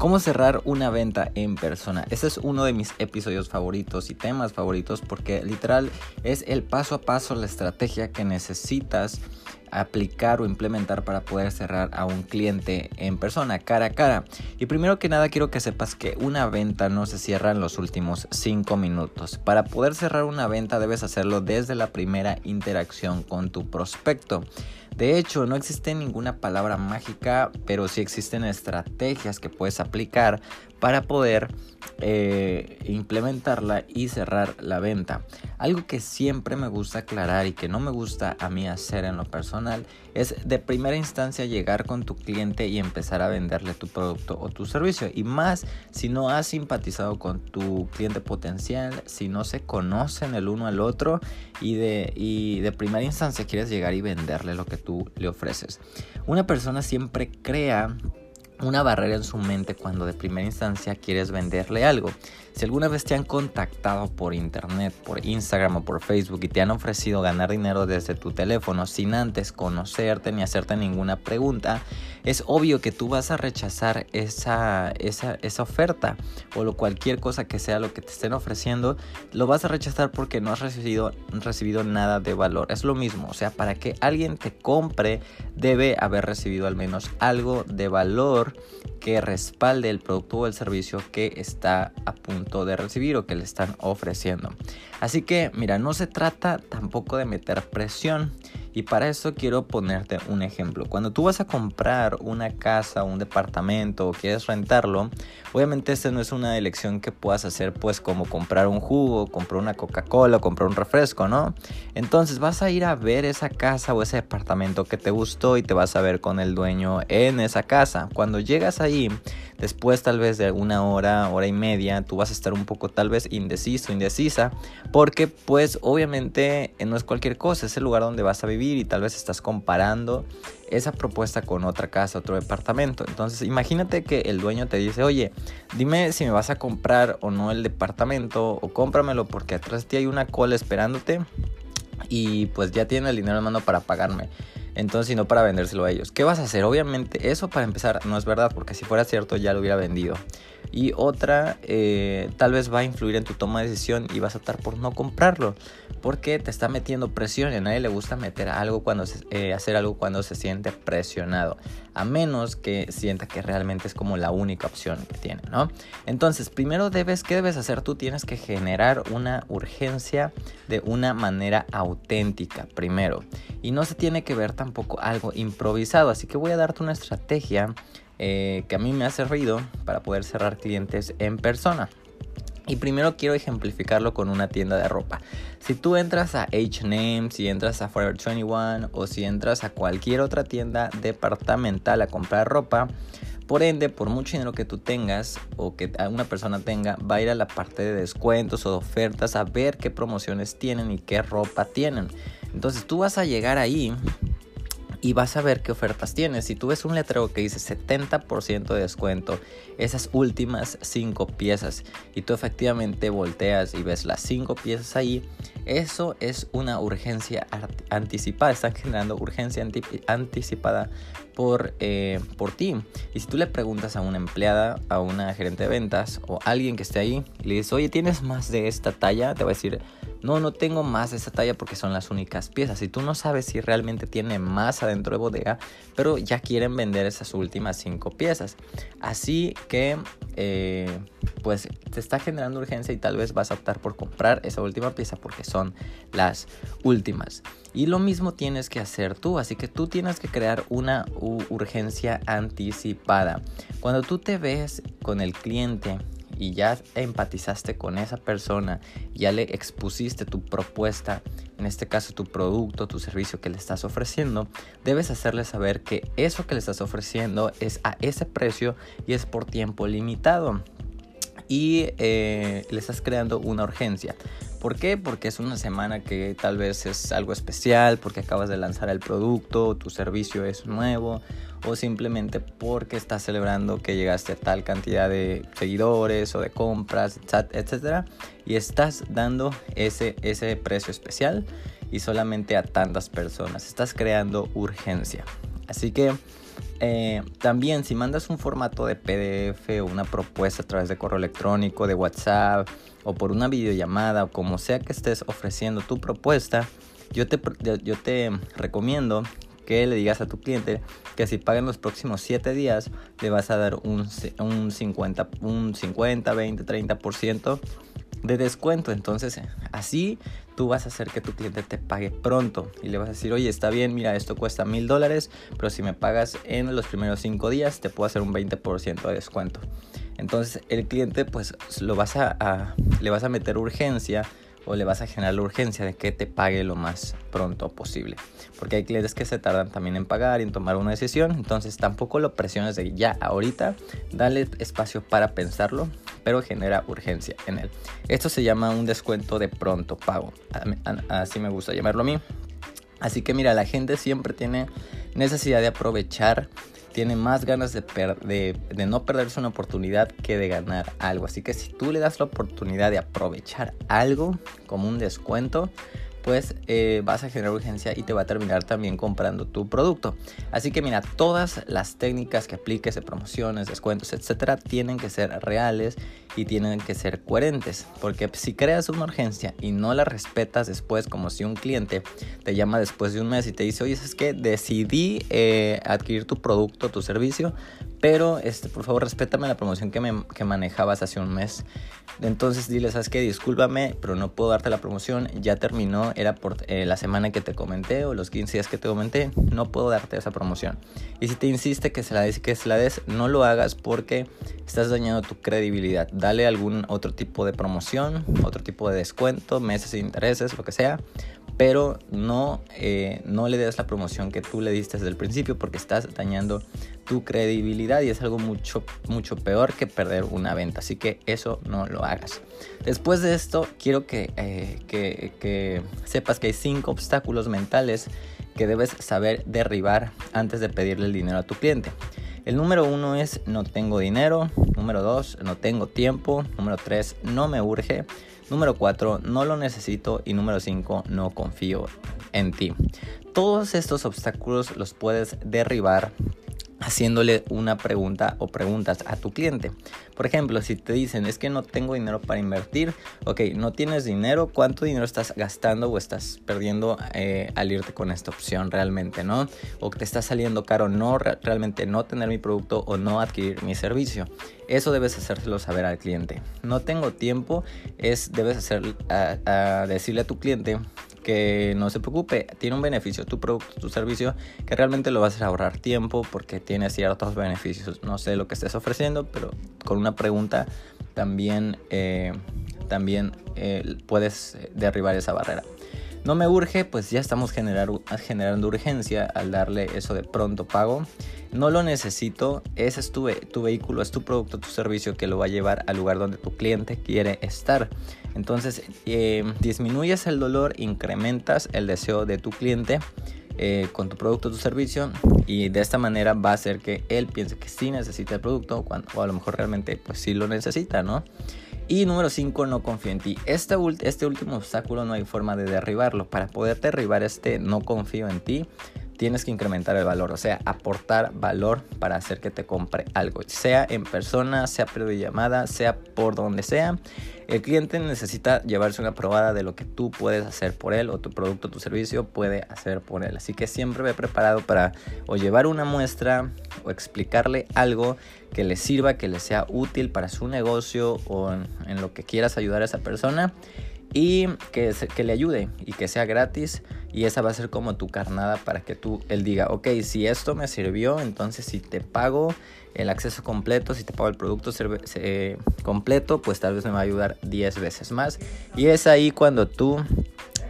¿Cómo cerrar una venta en persona? Este es uno de mis episodios favoritos y temas favoritos porque literal es el paso a paso, la estrategia que necesitas aplicar o implementar para poder cerrar a un cliente en persona, cara a cara. Y primero que nada quiero que sepas que una venta no se cierra en los últimos 5 minutos. Para poder cerrar una venta debes hacerlo desde la primera interacción con tu prospecto. De hecho, no existe ninguna palabra mágica, pero sí existen estrategias que puedes aplicar para poder eh, implementarla y cerrar la venta. Algo que siempre me gusta aclarar y que no me gusta a mí hacer en lo personal es de primera instancia llegar con tu cliente y empezar a venderle tu producto o tu servicio. Y más si no has simpatizado con tu cliente potencial, si no se conocen el uno al otro y de, y de primera instancia quieres llegar y venderle lo que tú le ofreces. Una persona siempre crea una barrera en su mente cuando de primera instancia quieres venderle algo. Si alguna vez te han contactado por internet, por Instagram o por Facebook y te han ofrecido ganar dinero desde tu teléfono sin antes conocerte ni hacerte ninguna pregunta, es obvio que tú vas a rechazar esa, esa, esa oferta o lo, cualquier cosa que sea lo que te estén ofreciendo, lo vas a rechazar porque no has recibido, recibido nada de valor. Es lo mismo, o sea, para que alguien te compre debe haber recibido al menos algo de valor que respalde el producto o el servicio que está a punto de recibir o que le están ofreciendo. Así que, mira, no se trata tampoco de meter presión. Y para eso quiero ponerte un ejemplo. Cuando tú vas a comprar una casa, un departamento o quieres rentarlo, obviamente esta no es una elección que puedas hacer pues como comprar un jugo, comprar una Coca-Cola comprar un refresco, ¿no? Entonces vas a ir a ver esa casa o ese departamento que te gustó y te vas a ver con el dueño en esa casa. Cuando llegas ahí, después tal vez de una hora, hora y media, tú vas a estar un poco tal vez indeciso, indecisa, porque pues obviamente no es cualquier cosa, es el lugar donde vas a vivir y tal vez estás comparando esa propuesta con otra casa, otro departamento. Entonces imagínate que el dueño te dice, oye, dime si me vas a comprar o no el departamento o cómpramelo porque atrás de ti hay una cola esperándote y pues ya tiene el dinero en mano para pagarme. Entonces, y no para vendérselo a ellos. ¿Qué vas a hacer? Obviamente, eso para empezar no es verdad, porque si fuera cierto ya lo hubiera vendido y otra eh, tal vez va a influir en tu toma de decisión y vas a optar por no comprarlo porque te está metiendo presión y a nadie le gusta meter algo cuando eh, hacer algo cuando se siente presionado a menos que sienta que realmente es como la única opción que tiene no entonces primero debes qué debes hacer tú tienes que generar una urgencia de una manera auténtica primero y no se tiene que ver tampoco algo improvisado así que voy a darte una estrategia eh, que a mí me ha servido para poder cerrar clientes en persona. Y primero quiero ejemplificarlo con una tienda de ropa. Si tú entras a HM, si entras a Forever 21 o si entras a cualquier otra tienda departamental a comprar ropa, por ende, por mucho dinero que tú tengas o que una persona tenga, va a ir a la parte de descuentos o de ofertas a ver qué promociones tienen y qué ropa tienen. Entonces tú vas a llegar ahí y vas a ver qué ofertas tienes. Si tú ves un letrero que dice 70% de descuento, esas últimas 5 piezas, y tú efectivamente volteas y ves las 5 piezas ahí, eso es una urgencia anticipada. Están generando urgencia anticipada por, eh, por ti. Y si tú le preguntas a una empleada, a una gerente de ventas o alguien que esté ahí, y le dices, oye, ¿tienes más de esta talla? Te va a decir, no, no tengo más de esta talla porque son las únicas piezas. Y tú no sabes si realmente tiene más adentro de bodega, pero ya quieren vender esas últimas cinco piezas. Así que, eh, pues te está generando urgencia y tal vez vas a optar por comprar esa última pieza porque son las últimas. Y lo mismo tienes que hacer tú, así que tú tienes que crear una urgencia anticipada. Cuando tú te ves con el cliente y ya empatizaste con esa persona, ya le expusiste tu propuesta, en este caso tu producto, tu servicio que le estás ofreciendo, debes hacerle saber que eso que le estás ofreciendo es a ese precio y es por tiempo limitado. Y eh, le estás creando una urgencia. ¿Por qué? Porque es una semana que tal vez es algo especial, porque acabas de lanzar el producto, tu servicio es nuevo, o simplemente porque estás celebrando que llegaste a tal cantidad de seguidores o de compras, etcétera, y estás dando ese, ese precio especial y solamente a tantas personas. Estás creando urgencia. Así que eh, también si mandas un formato de PDF o una propuesta a través de correo electrónico, de WhatsApp o por una videollamada o como sea que estés ofreciendo tu propuesta, yo te, yo te recomiendo que le digas a tu cliente que si paga en los próximos 7 días le vas a dar un, un 50, un 50, 20, 30% de descuento. Entonces, así tú vas a hacer que tu cliente te pague pronto y le vas a decir, oye, está bien, mira, esto cuesta mil dólares, pero si me pagas en los primeros 5 días, te puedo hacer un 20% de descuento. Entonces, el cliente, pues, lo vas a le vas a meter urgencia o le vas a generar la urgencia de que te pague lo más pronto posible. Porque hay clientes que se tardan también en pagar y en tomar una decisión. Entonces tampoco lo presiones de ya ahorita. Dale espacio para pensarlo, pero genera urgencia en él. Esto se llama un descuento de pronto pago. Así me gusta llamarlo a mí. Así que mira, la gente siempre tiene necesidad de aprovechar tiene más ganas de, de, no perderse una oportunidad que de ganar algo. Así que si tú le das la oportunidad de aprovechar algo como un descuento, pues eh, vas a generar urgencia y te va a terminar también comprando tu producto. Así que mira, todas las técnicas que apliques de promociones, descuentos, etcétera, tienen que ser reales y tienen que ser coherentes. Porque si creas una urgencia y no la respetas después, como si un cliente te llama después de un mes y te dice, oye, es que decidí eh, adquirir tu producto, tu servicio, pero este, por favor respétame la promoción que, me, que manejabas hace un mes. Entonces dile, sabes que discúlpame, pero no puedo darte la promoción, ya terminó, era por eh, la semana que te comenté o los 15 días que te comenté, no puedo darte esa promoción. Y si te insiste que se la des, que se la des, no lo hagas porque estás dañando tu credibilidad. Dale algún otro tipo de promoción, otro tipo de descuento, meses de intereses, lo que sea, pero no, eh, no le des la promoción que tú le diste desde el principio porque estás dañando tu credibilidad y es algo mucho, mucho peor que perder una venta. Así que eso no lo hagas. Después de esto, quiero eh, que, que sepas que hay cinco obstáculos mentales que debes saber derribar antes de pedirle el dinero a tu cliente. El número uno es no tengo dinero. Número dos, no tengo tiempo. Número tres, no me urge. Número 4, no lo necesito. Y número 5, no confío en ti. Todos estos obstáculos los puedes derribar haciéndole una pregunta o preguntas a tu cliente. Por ejemplo, si te dicen es que no tengo dinero para invertir, ok, no tienes dinero, ¿cuánto dinero estás gastando o estás perdiendo eh, al irte con esta opción realmente, no? O te está saliendo caro no realmente no tener mi producto o no adquirir mi servicio. Eso debes hacérselo saber al cliente. No tengo tiempo, es debes hacer a decirle a tu cliente que no se preocupe, tiene un beneficio tu producto, tu servicio, que realmente lo vas a ahorrar tiempo porque tiene ciertos beneficios. No sé lo que estés ofreciendo, pero con una pregunta también, eh, también eh, puedes derribar esa barrera. No me urge, pues ya estamos generando urgencia al darle eso de pronto pago. No lo necesito, ese es tu, vehículo, es tu producto, tu servicio que lo va a llevar al lugar donde tu cliente quiere estar. Entonces, eh, disminuyes el dolor, incrementas el deseo de tu cliente. Eh, con tu producto tu servicio y de esta manera va a hacer que él piense que sí necesita el producto o a lo mejor realmente pues sí lo necesita, ¿no? Y número 5, no confío en ti. Este, este último obstáculo no hay forma de derribarlo. Para poder derribar este no confío en ti, tienes que incrementar el valor, o sea, aportar valor para hacer que te compre algo, sea en persona, sea por llamada, sea por donde sea. El cliente necesita llevarse una probada de lo que tú puedes hacer por él o tu producto, tu servicio puede hacer por él. Así que siempre ve preparado para o llevar una muestra o explicarle algo que le sirva, que le sea útil para su negocio o en, lo que quieras ayudar a esa persona y que, le ayude y que sea gratis y esa va a ser como tu carnada para que tú él diga ok si esto me sirvió entonces si te pago el acceso completo si te pago el producto completo pues tal vez me va a ayudar 10 veces más y es ahí cuando tú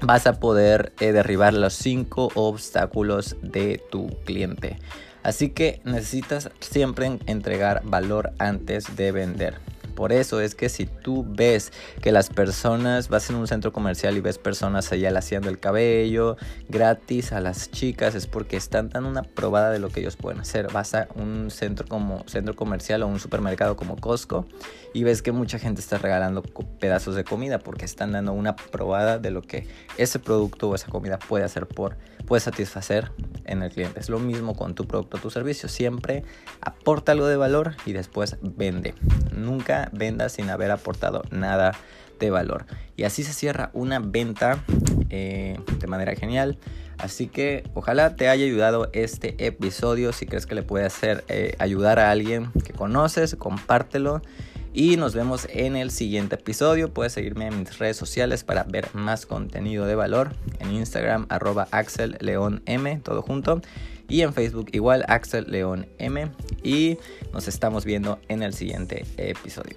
vas a poder eh, derribar los 5 obstáculos de tu cliente Así que necesitas siempre entregar valor antes de vender. Por eso es que si tú ves que las personas, vas en un centro comercial y ves personas allá haciendo el cabello gratis a las chicas, es porque están dando una probada de lo que ellos pueden hacer. Vas a un centro como centro comercial o un supermercado como Costco y ves que mucha gente está regalando pedazos de comida porque están dando una probada de lo que ese producto o esa comida puede hacer por, puedes satisfacer en el cliente. Es lo mismo con tu producto o tu servicio. Siempre aporta algo de valor y después vende. Nunca venda sin haber aportado nada de valor. Y así se cierra una venta eh, de manera genial. Así que ojalá te haya ayudado este episodio. Si crees que le puede hacer eh, ayudar a alguien que conoces, compártelo. Y nos vemos en el siguiente episodio. Puedes seguirme en mis redes sociales para ver más contenido de valor. En Instagram, arroba Axel León M, todo junto. Y en Facebook igual Axel León M. Y nos estamos viendo en el siguiente episodio.